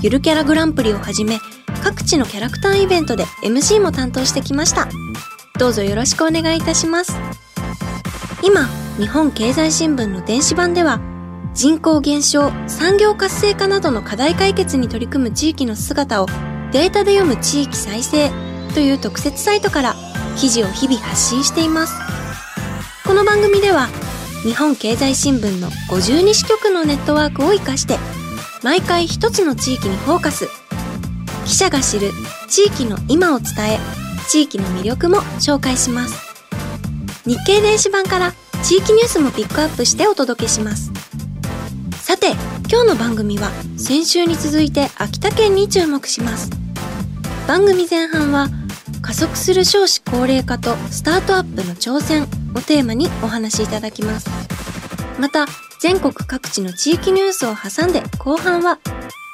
ゆるキャラグランプリをはじめ各地のキャラクターイベントで MC も担当してきました。どうぞよろしくお願いいたします。今日本経済新聞の電子版では人口減少産業活性化などの課題解決に取り組む地域の姿をデータで読む地域再生という特設サイトから記事を日々発信しています。この番組では日本経済新聞の52支局のネットワークを活かして毎回一つの地域にフォーカス。記者が知る地域の今を伝え地域の魅力も紹介します。日経電子版から地域ニュースもピックアップしてお届けします。さて今日の番組は先週に続いて秋田県に注目します。番組前半は加速する少子高齢化とスタートアップの挑戦をテーマにお話しいただきます。また全国各地の地域ニュースを挟んで後半は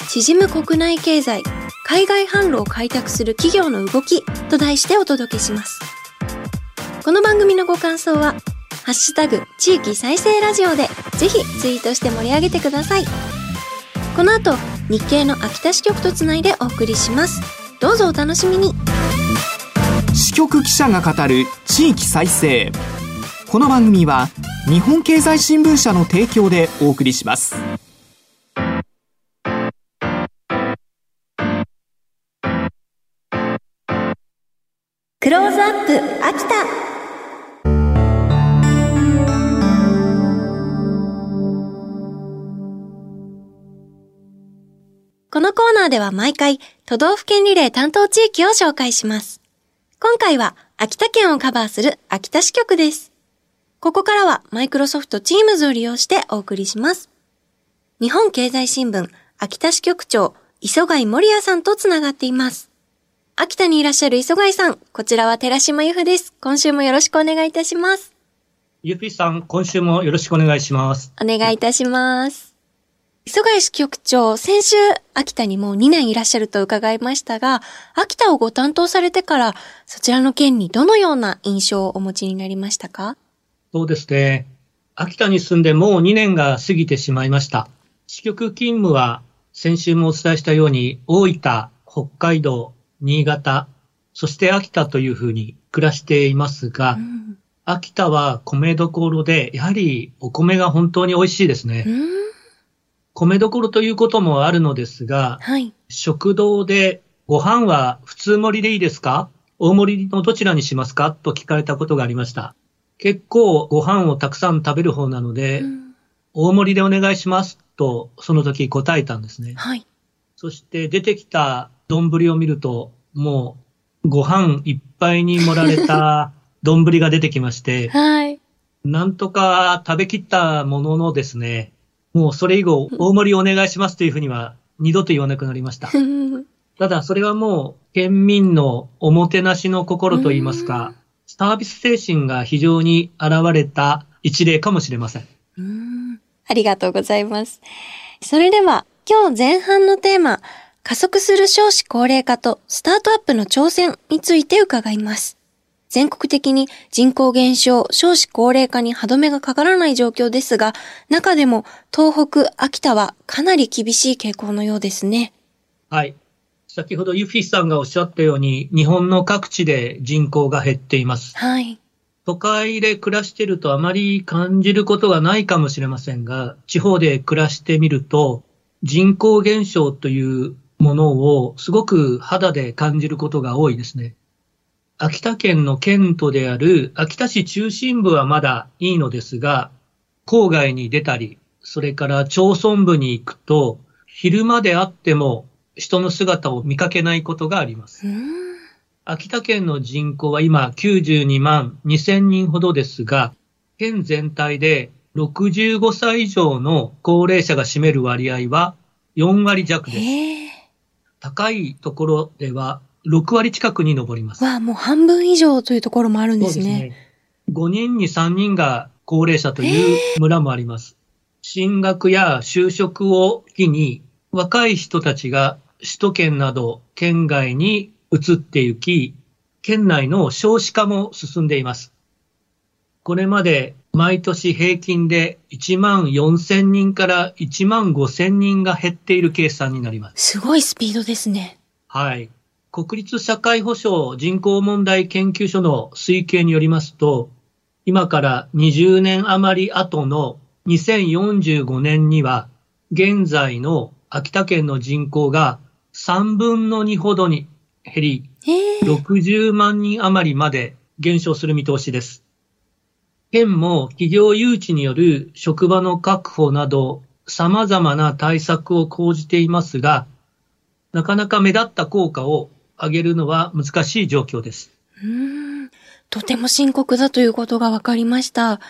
縮む国内経済海外販路を開拓する企業の動きと題してお届けします。この番組のご感想はハッシュタグ地域再生ラジオでぜひツイートして盛り上げてください。この後日経の秋田支局とつないでお送りします。どうぞお楽しみに。支局記者が語る地域再生。この番組は日本経済新聞社の提供でお送りしますクローズアップ秋田このコーナーでは毎回都道府県リレー担当地域を紹介します。今回は秋田県をカバーする秋田支局です。ここからはマイクロソフト Teams を利用してお送りします。日本経済新聞秋田支局長磯貝森也さんとつながっています。秋田にいらっしゃる磯貝さん、こちらは寺島由布です。今週もよろしくお願いいたします。ゆぴさん、今週もよろしくお願いします。お願いいたします。磯貝支局長、先週、秋田にもう2年いらっしゃると伺いましたが、秋田をご担当されてから、そちらの県にどのような印象をお持ちになりましたか？そうですね。秋田に住んでもう2年が過ぎてしまいました。支局勤務は先週もお伝えしたように、大分、北海道、新潟、そして秋田というふうに暮らしていますが、うん。秋田は米どころで、やはりお米が本当に美味しいですね。うん。米どころということもあるのですが、はい。食堂でご飯は普通盛りでいいですか？大盛りのどちらにしますか？と聞かれたことがありました。結構ご飯をたくさん食べる方なので、うん大盛りでお願いしますとその時答えたんですね。はい。そして出てきた丼を見ると、もうご飯いっぱいに盛られた 丼が出てきまして、はい。なんとか食べきったもののですね、もうそれ以後大盛りお願いしますというふうには二度と言わなくなりました。うんただ、それはもう、県民のおもてなしの心といいますか、サービス精神が非常に現れた一例かもしれません。うんありがとうございます。それでは、今日前半のテーマ、加速する少子高齢化とスタートアップの挑戦について伺います。全国的に人口減少、少子高齢化に歯止めがかからない状況ですが、中でも東北、秋田はかなり厳しい傾向のようですね。はい。先ほどユフィスさんがおっしゃったように、日本の各地で人口が減っています。はい。都会で暮らしているとあまり感じることがないかもしれませんが、地方で暮らしてみると、人口減少というものをすごく肌で感じることが多いですね。秋田県の県都である秋田市中心部はまだいいのですが、郊外に出たり、それから町村部に行くと、昼間であっても人の姿を見かけないことがあります。うん秋田県の人口は今92万2000人ほどですが、県全体で65歳以上の高齢者が占める割合は4割弱です。高いところでは6割近くに上ります。わあ、もう半分以上というところもあるんですね。5人に3人が高齢者という村もあります。進学や就職を機に若い人たちが首都圏など県外に移って行き、県内の少子化も進んでいます。これまで毎年平均で1万4000人から1万5000人が減っている計算になります。すごいスピードですね。はい。国立社会保障人口問題研究所の推計によりますと、今から20年余り後の2045年には、現在の秋田県の人口が3分の2ほどに減り、ええ60万人余りまで減少する見通しです。県も企業誘致による職場の確保など様々な対策を講じていますが、なかなか目立った効果を上げるのは難しい状況です。うーんとても深刻だということが分かりました。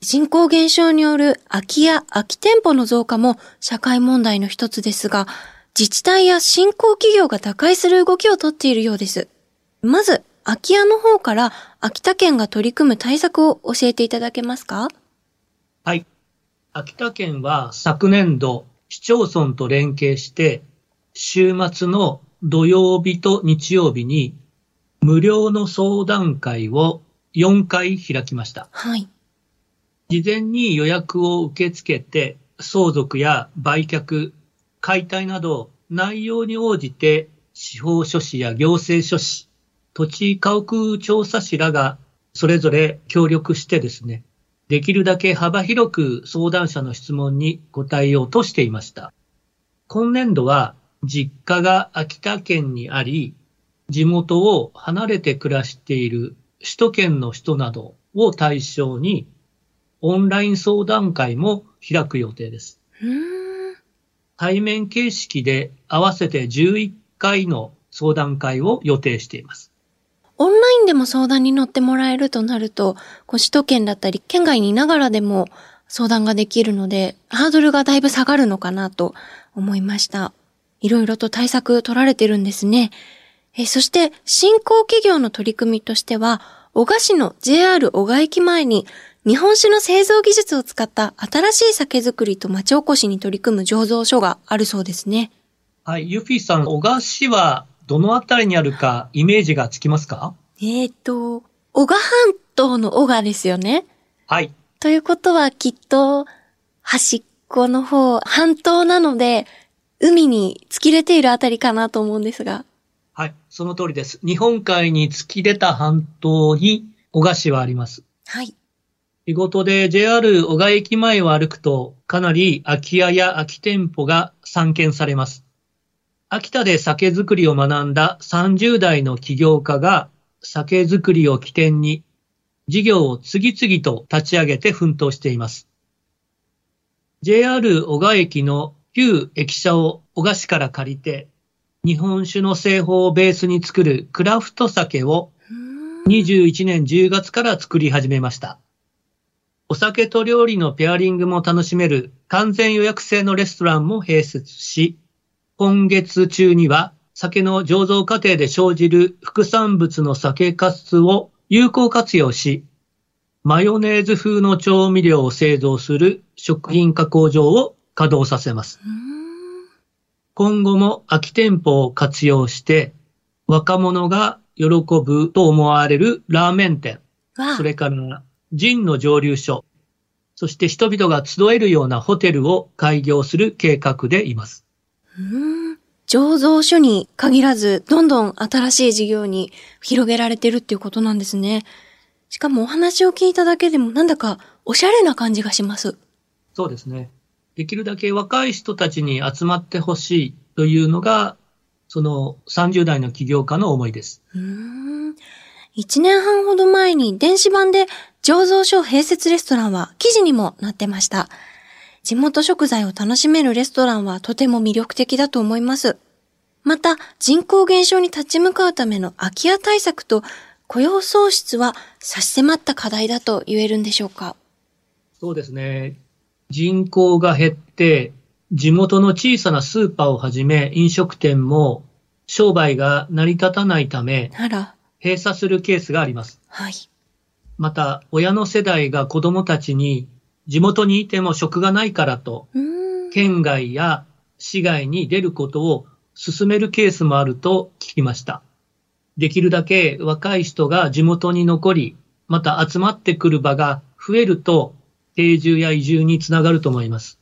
人口減少による空き家、空き店舗の増加も社会問題の一つですが、自治体や新興企業が打開する動きをとっているようです。まず、空き家の方から秋田県が取り組む対策を教えていただけますか？はい。秋田県は昨年度、市町村と連携して、週末の土曜日と日曜日に無料の相談会を4回開きました。はい。事前に予約を受け付けて、相続や売却、解体など内容に応じて司法書士や行政書士、土地家屋調査士らがそれぞれ協力してですね、できるだけ幅広く相談者の質問に答えようとしていました。今年度は実家が秋田県にあり、地元を離れて暮らしている首都圏の人などを対象にオンライン相談会も開く予定です。対面形式で合わせて11回の相談会を予定しています。オンラインでも相談に乗ってもらえるとなると、こう首都圏だったり、県外にいながらでも相談ができるので、ハードルがだいぶ下がるのかなと思いました。いろいろと対策取られてるんですね。えそして、新興企業の取り組みとしては、小賀市の JR 小賀駅前に、日本酒の製造技術を使った新しい酒造りと町おこしに取り組む醸造所があるそうですね。はい、ユフィさん、小賀市はどのあたりにあるかイメージがつきますか？えーと、小賀半島の小賀ですよね。はい。ということはきっと、端っこの方、半島なので、海に突き出ているあたりかなと思うんですが。はい、その通りです。日本海に突き出た半島に小賀市はあります。はい。仕事で JR 小賀駅前を歩くと、かなり空き家や空き店舗が散見されます。秋田で酒造りを学んだ30代の起業家が酒造りを起点に事業を次々と立ち上げて奮闘しています。JR 小賀駅の旧駅舎を小賀市から借りて、日本酒の製法をベースに作るクラフト酒をうーん21年10月から作り始めました。お酒と料理のペアリングも楽しめる完全予約制のレストランも併設し、今月中には酒の醸造過程で生じる副産物の酒粕を有効活用し、マヨネーズ風の調味料を製造する食品加工場を稼働させます。今後も空き店舗を活用して、若者が喜ぶと思われるラーメン店、それからジンの蒸留所、そして人々が集えるようなホテルを開業する計画でいます。うーん醸造所に限らず、どんどん新しい事業に広げられてるっていうことなんですね。しかもお話を聞いただけでもなんだかおしゃれな感じがします。そうですね。できるだけ若い人たちに集まってほしいというのが、その30代の起業家の思いです。うーん。一年半ほど前に電子版で醸造所併設レストランは記事にもなってました。地元食材を楽しめるレストランはとても魅力的だと思います。また、人口減少に立ち向かうための空き家対策と雇用創出は差し迫った課題だと言えるんでしょうか。そうですね。人口が減って、地元の小さなスーパーをはじめ飲食店も商売が成り立たないため。閉鎖するケースがあります。はい。また、親の世代が子供たちに、地元にいても職がないからと。県外や市外に出ることを進めるケースもあると聞きました。できるだけ若い人が地元に残り、また集まってくる場が増えると定住や移住につながると思います。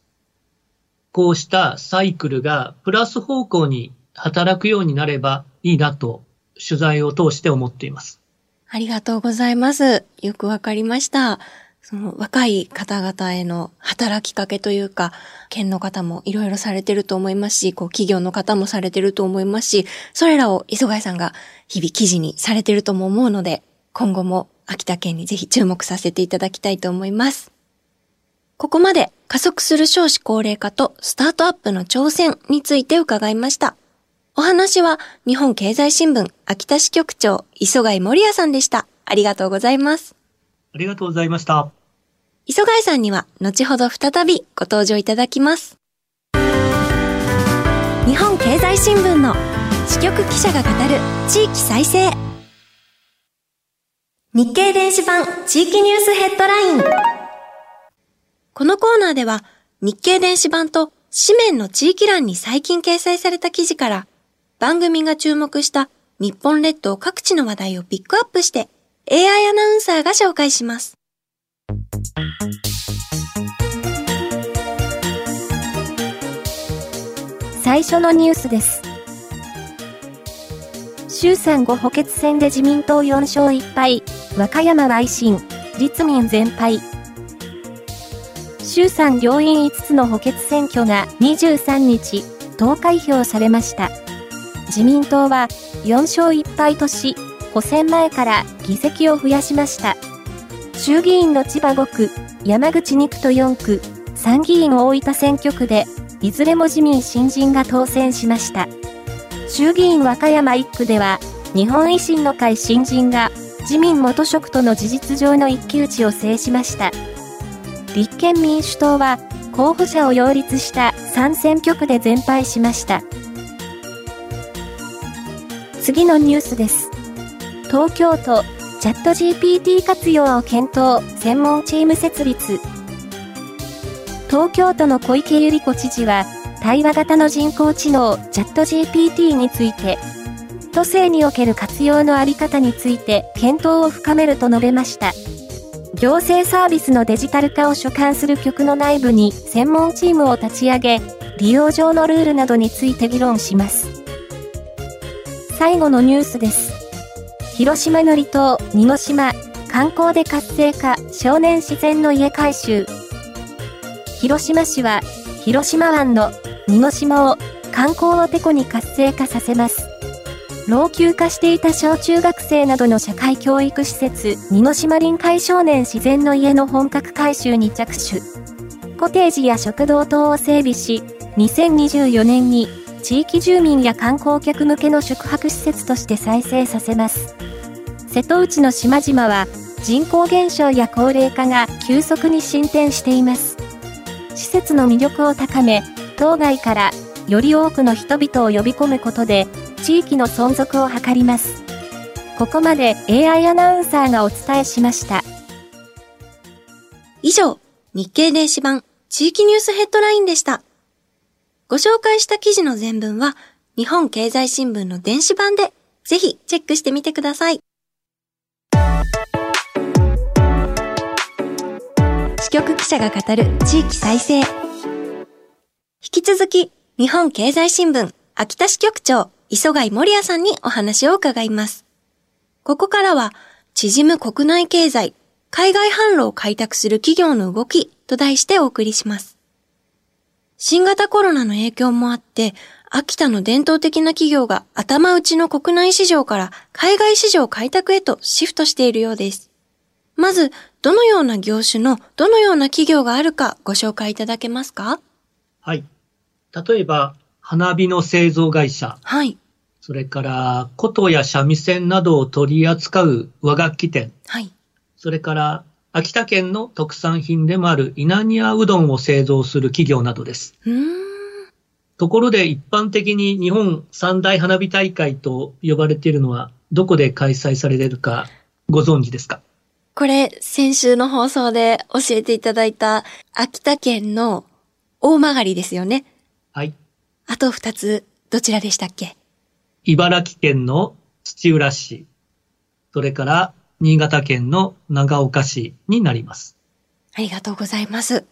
こうしたサイクルがプラス方向に働くようになればいいなと取材を通して思っています。ありがとうございます。よくわかりました。その若い方々への働きかけというか、県の方もいろいろされてると思いますし、こう企業の方もされてると思いますし、それらを磯貝さんが日々記事にされてるとも思うので、今後も秋田県にぜひ注目させていただきたいと思います。ここまで加速する少子高齢化とスタートアップの挑戦について伺いました。お話は日本経済新聞秋田支局長磯貝森也さんでした。ありがとうございます。ありがとうございました。磯貝さんには後ほど再びご登場いただきます。日本経済新聞の支局記者が語る地域再生。日経電子版地域ニュースヘッドライン。このコーナーでは日経電子版と紙面の地域欄に最近掲載された記事から番組が注目した日本列島各地の話題をピックアップして AI アナウンサーが紹介します。最初のニュースです。衆参5補欠選で自民党4勝1敗、和歌山は維新、立民全敗。衆参両院5つの補欠選挙が23日、投開票されました。自民党は4勝1敗とし、補選前から議席を増やしました。衆議院の千葉5区、山口2区と4区、参議院大分選挙区で、いずれも自民新人が当選しました。衆議院和歌山1区では、日本維新の会新人が自民元職との事実上の一騎打ちを制しました。立憲民主党は候補者を擁立した3選挙区で全敗しました。次のニュースです。東京都チャット GPT 活用を検討専門チーム設立。東京都の小池百合子知事は、対話型の人工知能チャット GPT について、都政における活用のあり方について検討を深めると述べました。行政サービスのデジタル化を所管する局の内部に専門チームを立ち上げ、利用上のルールなどについて議論します。最後のニュースです。広島の離島、二の島、観光で活性化、少年自然の家改修。広島市は、広島湾の二の島を観光をてこに活性化させます。老朽化していた小中学生などの社会教育施設、二の島臨海少年自然の家の本格改修に着手。コテージや食堂等を整備し、2024年に地域住民や観光客向けの宿泊施設として再生させます。瀬戸内の島々は人口減少や高齢化が急速に進展しています。施設の魅力を高め、当該からより多くの人々を呼び込むことで、地域の存続を図ります。ここまで AI アナウンサーがお伝えしました。以上、日経電子版地域ニュースヘッドラインでした。ご紹介した記事の全文は、日本経済新聞の電子版で、ぜひチェックしてみてください。支局記者が語る地域再生。引き続き、日本経済新聞秋田支局長、磯貝森也さんにお話を伺います。ここからは、縮む国内経済、海外販路を開拓する企業の動きと題してお送りします。新型コロナの影響もあって、秋田の伝統的な企業が頭打ちの国内市場から海外市場開拓へとシフトしているようです。まず、どのような業種のどのような企業があるかご紹介いただけますか？はい。例えば、花火の製造会社、はい。それから琴や三味線などを取り扱う和楽器店、はい。それから秋田県の特産品でもある稲庭うどんを製造する企業などです。ところで一般的に日本三大花火大会と呼ばれているのはどこで開催されているかご存知ですか？これ、先週の放送で教えていただいた秋田県の大曲ですよね。はい。あと二つ、どちらでしたっけ？茨城県の土浦市、それから新潟県の長岡市になります。ありがとうございます。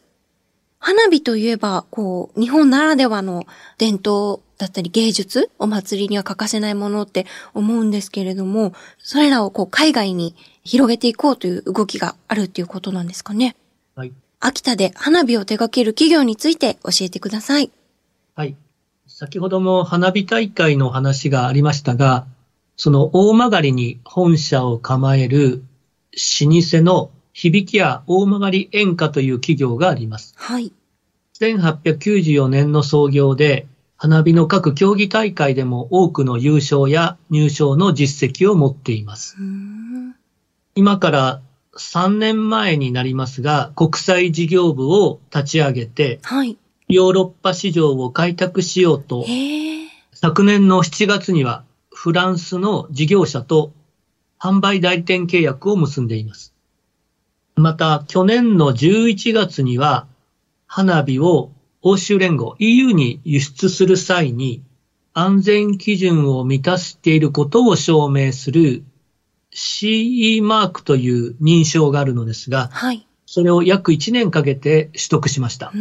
花火といえば、こう、日本ならではの伝統だったり芸術、お祭りには欠かせないものって思うんですけれども、それらをこう海外に広げていこうという動きがあるっていうことなんですかね。はい。秋田で花火を手掛ける企業について教えてください。はい。先ほども花火大会の話がありましたが、その大曲に本社を構える老舗の響屋大曲演歌という企業があります。はい。1894年の創業で、花火の各競技大会でも多くの優勝や入賞の実績を持っています。今から3年前になりますが、国際事業部を立ち上げて、はい。ヨーロッパ市場を開拓しようと。昨年の7月にはフランスの事業者と販売代理店契約を結んでいます。また、去年の11月には花火を欧州連合 EU に輸出する際に安全基準を満たしていることを証明する CE マークという認証があるのですが、はい。それを約1年かけて取得しました。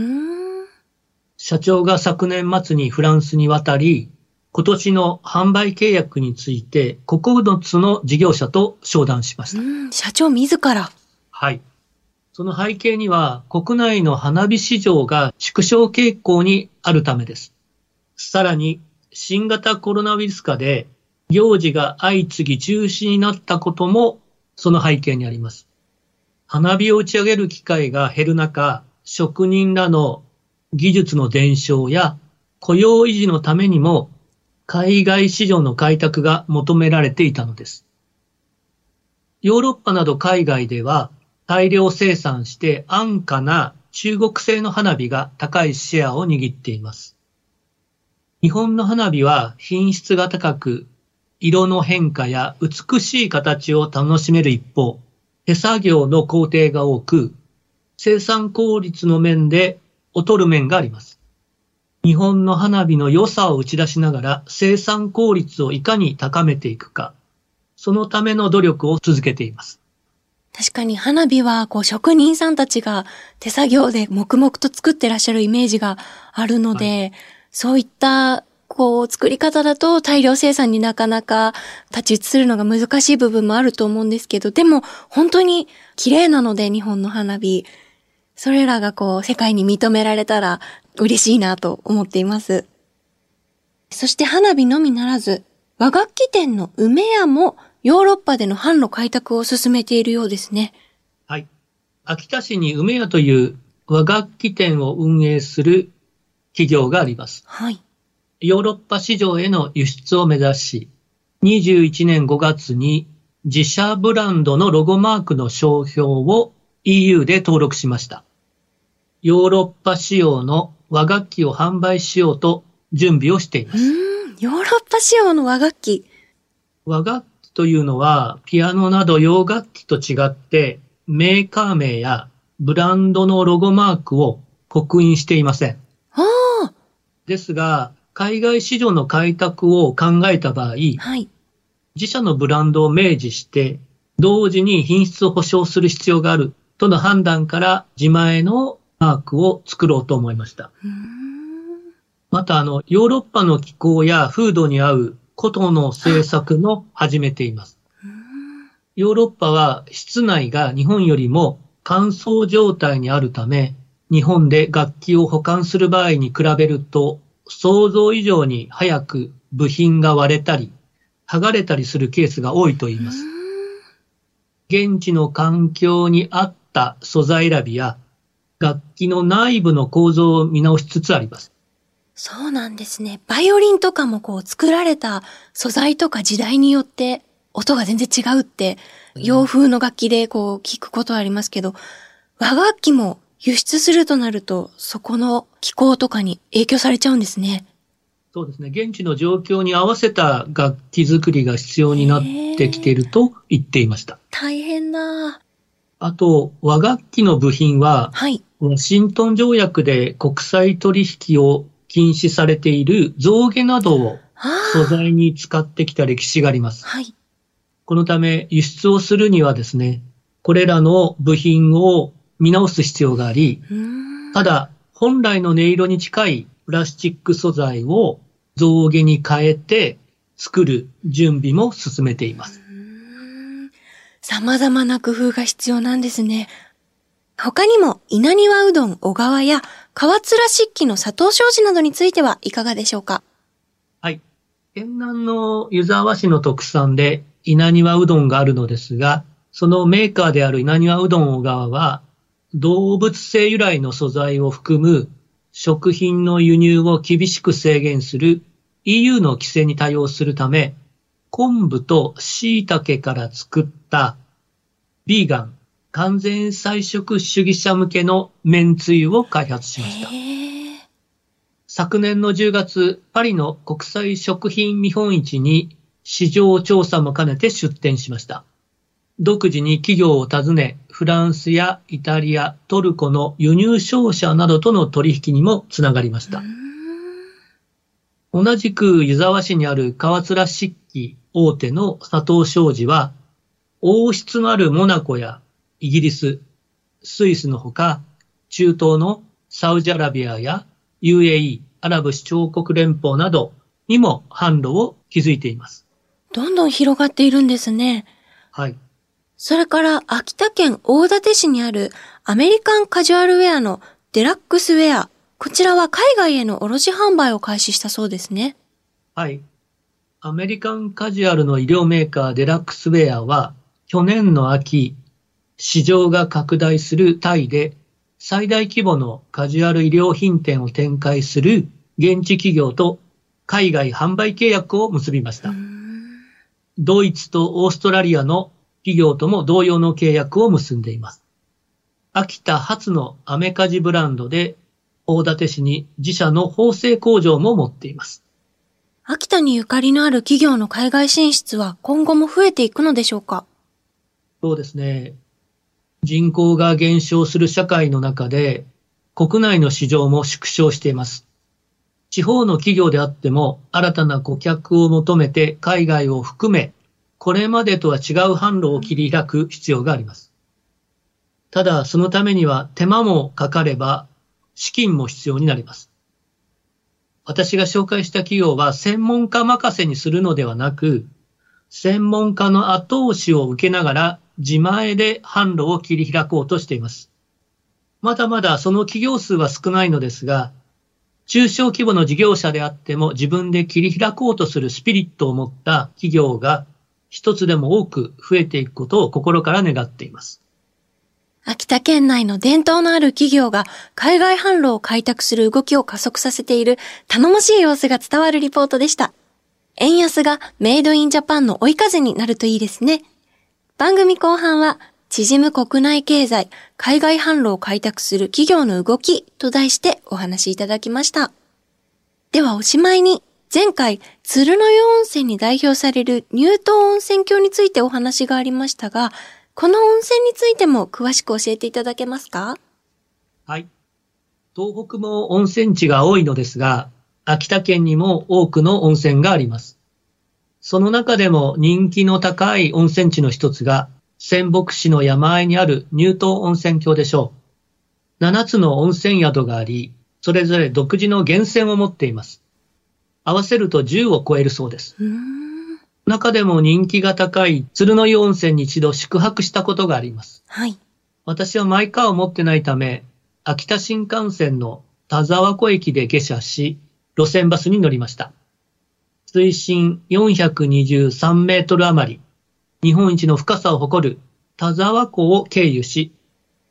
社長が昨年末にフランスに渡り、今年の販売契約について9つの事業者と商談しました。うん、社長自ら。はい。その背景には国内の花火市場が縮小傾向にあるためです。さらに新型コロナウイルス化で行事が相次ぎ中止になったこともその背景にあります。花火を打ち上げる機会が減る中、職人らの技術の伝承や雇用維持のためにも海外市場の開拓が求められていたのです。ヨーロッパなど海外では大量生産して安価な中国製の花火が高いシェアを握っています。日本の花火は品質が高く、色の変化や美しい形を楽しめる一方、手作業の工程が多く、生産効率の面で劣る面があります。日本の花火の良さを打ち出しながら生産効率をいかに高めていくか、そのための努力を続けています。確かに花火は、こう、職人さんたちが手作業で黙々と作ってらっしゃるイメージがあるので、そういった、こう、作り方だと大量生産になかなか立ち打ちするのが難しい部分もあると思うんですけど、でも、本当に綺麗なので、日本の花火。それらがこう、世界に認められたら嬉しいなと思っています。そして花火のみならず、和楽器店の梅屋もヨーロッパでの販路開拓を進めているようですね。はい。秋田市に梅屋という和楽器店を運営する企業があります。はい。ヨーロッパ市場への輸出を目指し、21年5月に自社ブランドのロゴマークの商標を EU で登録しました。ヨーロッパ仕様の和楽器を販売しようと準備をしています。ヨーロッパ仕様の和楽器。和楽器というのは、ピアノなど洋楽器と違って、メーカー名やブランドのロゴマークを刻印していません。ああ、ですが、海外市場の開拓を考えた場合、はい。自社のブランドを明示して、同時に品質を保証する必要があるとの判断から自前のマークを作ろうと思いました。また、あの、ヨーロッパの気候や風土に合うコトの製作も始めています。ヨーロッパは室内が日本よりも乾燥状態にあるため、日本で楽器を保管する場合に比べると、想像以上に早く部品が割れたり、剥がれたりするケースが多いと言います。現地の環境に合った素材選びや、楽器の内部の構造を見直しつつあります。そうなんですね。バイオリンとかもこう作られた素材とか時代によって音が全然違うって、洋風の楽器でこう聞くことはありますけど、和楽器も輸出するとなると、そこの気候とかに影響されちゃうんですね。そうですね。現地の状況に合わせた楽器作りが必要になってきていると言っていました。大変だ。あと、和楽器の部品は、はい。ワシントン条約で国際取引を禁止されている象牙などをあ素あ。材に使ってきた歴史があります。はい。このため輸出をするにはですね、これらの部品を見直す必要があり。ただ本来の音色に近いプラスチック素材を象牙に変えて作る準備も進めています。様々な工夫が必要なんですね。他にも、稲庭うどん小川や川面漆器の佐藤商事などについてはいかがでしょうか？はい。県南の湯沢市の特産で稲庭うどんがあるのですが、そのメーカーである稲庭うどん小川は、動物性由来の素材を含む食品の輸入を厳しく制限する EU の規制に対応するため、昆布と椎茸から作ったビーガン完全菜食主義者向けの麺つゆを開発しました。昨年の10月、パリの国際食品見本市に市場調査も兼ねて出展しました。独自に企業を訪ね、フランスやイタリア、トルコの輸入商社などとの取引にもつながりました。同じく湯沢市にある川面漆器大手の佐藤商事は、王室のあるモナコやイギリス、スイスのほか、中東のサウジアラビアや UAE、アラブ首長国連邦などにも販路を築いています。どんどん広がっているんですね。はい。それから、秋田県大館市にあるアメリカンカジュアルウェアのデラックスウェア。こちらは海外への卸販売を開始したそうですね。はい。アメリカンカジュアルの衣料メーカーデラックスウェアは、去年の秋、市場が拡大するタイで最大規模のカジュアル医療品店を展開する現地企業と海外販売契約を結びました。ドイツとオーストラリアの企業とも同様の契約を結んでいます。秋田初のアメカジブランドで大館市に自社の縫製工場も持っています。秋田にゆかりのある企業の海外進出は今後も増えていくのでしょうか？そうですね。人口が減少する社会の中で、国内の市場も縮小しています。地方の企業であっても、新たな顧客を求めて海外を含め、これまでとは違う販路を切り開く必要があります。ただ、そのためには手間もかかれば、資金も必要になります。私が紹介した企業は専門家任せにするのではなく、専門家の後押しを受けながら自前で販路を切り開こうとしています。まだまだその企業数は少ないのですが、中小規模の事業者であっても自分で切り開こうとするスピリットを持った企業が一つでも多く増えていくことを心から願っています。秋田県内の伝統のある企業が海外販路を開拓する動きを加速させている頼もしい様子が伝わるリポートでした。円安がメイドインジャパンの追い風になるといいですね。番組後半は、縮む国内経済、海外販路を開拓する企業の動きと題してお話しいただきました。ではおしまいに、前回、鶴の湯温泉に代表される乳頭温泉郷についてお話がありましたが、この温泉についても詳しく教えていただけますか？はい。東北も温泉地が多いのですが、秋田県にも多くの温泉があります。その中でも人気の高い温泉地の一つが、仙北市の山あいにある乳頭温泉郷でしょう。7つの温泉宿があり、それぞれ独自の源泉を持っています。合わせると10を超えるそうです。中でも人気が高い鶴の湯温泉に一度宿泊したことがあります。はい。私はマイカーを持ってないため、秋田新幹線の田沢湖駅で下車し、路線バスに乗りました。水深423メートル余り、日本一の深さを誇る田沢湖を経由し、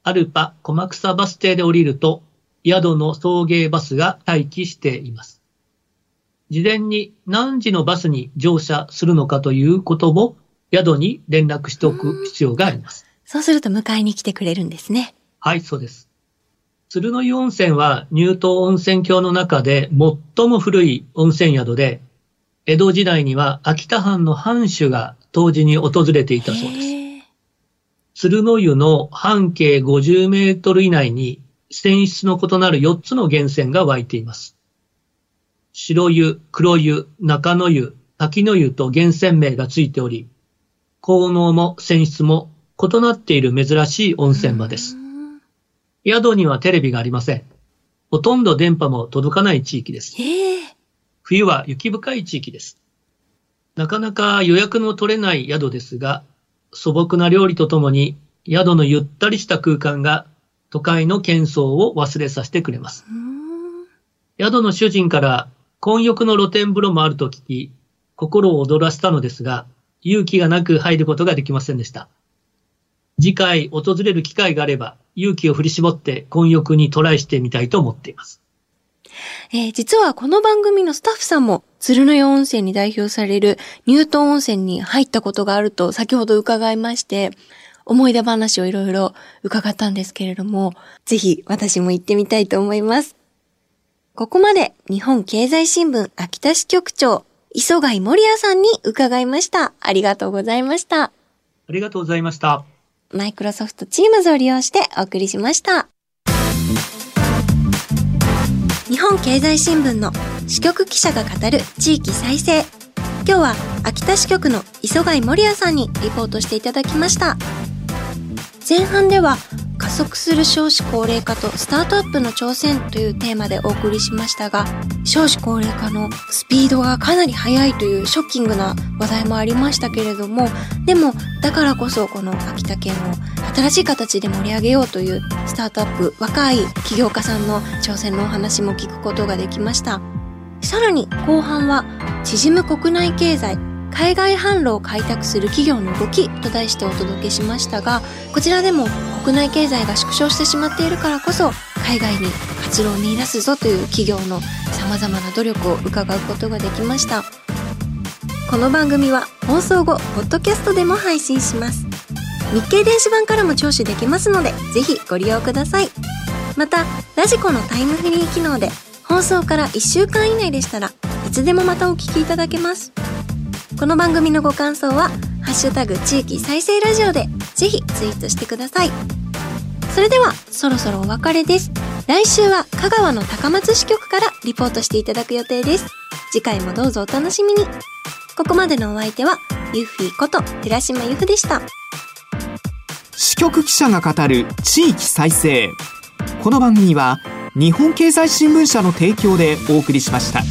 アルパ小草バス停で降りると、宿の送迎バスが待機しています。事前に何時のバスに乗車するのかということを宿に連絡しておく必要があります。そうすると迎えに来てくれるんですね。はい、そうです。鶴の湯温泉は乳頭温泉郷の中で最も古い温泉宿で、江戸時代には秋田藩の藩主が当時に訪れていたそうです。鶴の湯の半径50メートル以内に泉質の異なる4つの源泉が湧いています。白湯、黒湯、中野湯、滝の湯と源泉名がついており、効能も泉質も異なっている珍しい温泉場です。宿にはテレビがありません。ほとんど電波も届かない地域です。冬は雪深い地域です。なかなか予約の取れない宿ですが、素朴な料理とともに宿のゆったりした空間が都会の喧騒を忘れさせてくれます。宿の主人から混浴の露天風呂もあると聞き、心を躍らせたのですが、勇気がなく入ることができませんでした。次回訪れる機会があれば、勇気を振り絞って混浴にトライしてみたいと思っています。えー、実はこの番組のスタッフさんも、鶴の湯温泉に代表されるニュートン温泉に入ったことがあると先ほど伺いまして、思い出話をいろいろ伺ったんですけれども、ぜひ私も行ってみたいと思います。ここまで日本経済新聞秋田支局長、磯貝森也さんに伺いました。ありがとうございました。ありがとうございました。マイクロソフトチームズを利用してお送りしました。日本経済新聞の支局記者が語る地域再生。今日は秋田支局の磯貝森也さんにリポートしていただきました。前半では加速する少子高齢化とスタートアップの挑戦というテーマでお送りしましたが、少子高齢化のスピードがかなり速いというショッキングな話題もありましたけれども、でもだからこそこの秋田県を新しい形で盛り上げようというスタートアップ、若い起業家さんの挑戦のお話も聞くことができました。さらに後半は縮む国内経済海外販路を開拓する企業の動きと題してお届けしましたが、こちらでも国内経済が縮小してしまっているからこそ、海外に活路を見出すぞという企業の様々な努力を伺うことができました。この番組は放送後、ポッドキャストでも配信します。日経電子版からも聴取できますので、ぜひご利用ください。また、ラジコのタイムフリー機能で、放送から1週間以内でしたらいつでもまたお聞きいただけます。この番組のご感想は、ハッシュタグ地域再生ラジオでぜひツイートしてください。それでは、そろそろお別れです。来週は香川の高松支局からリポートしていただく予定です。次回もどうぞお楽しみに。ここまでのお相手は、ユッフィーこと寺島由布でした。支局記者が語る地域再生。この番組は、日本経済新聞社の提供でお送りしました。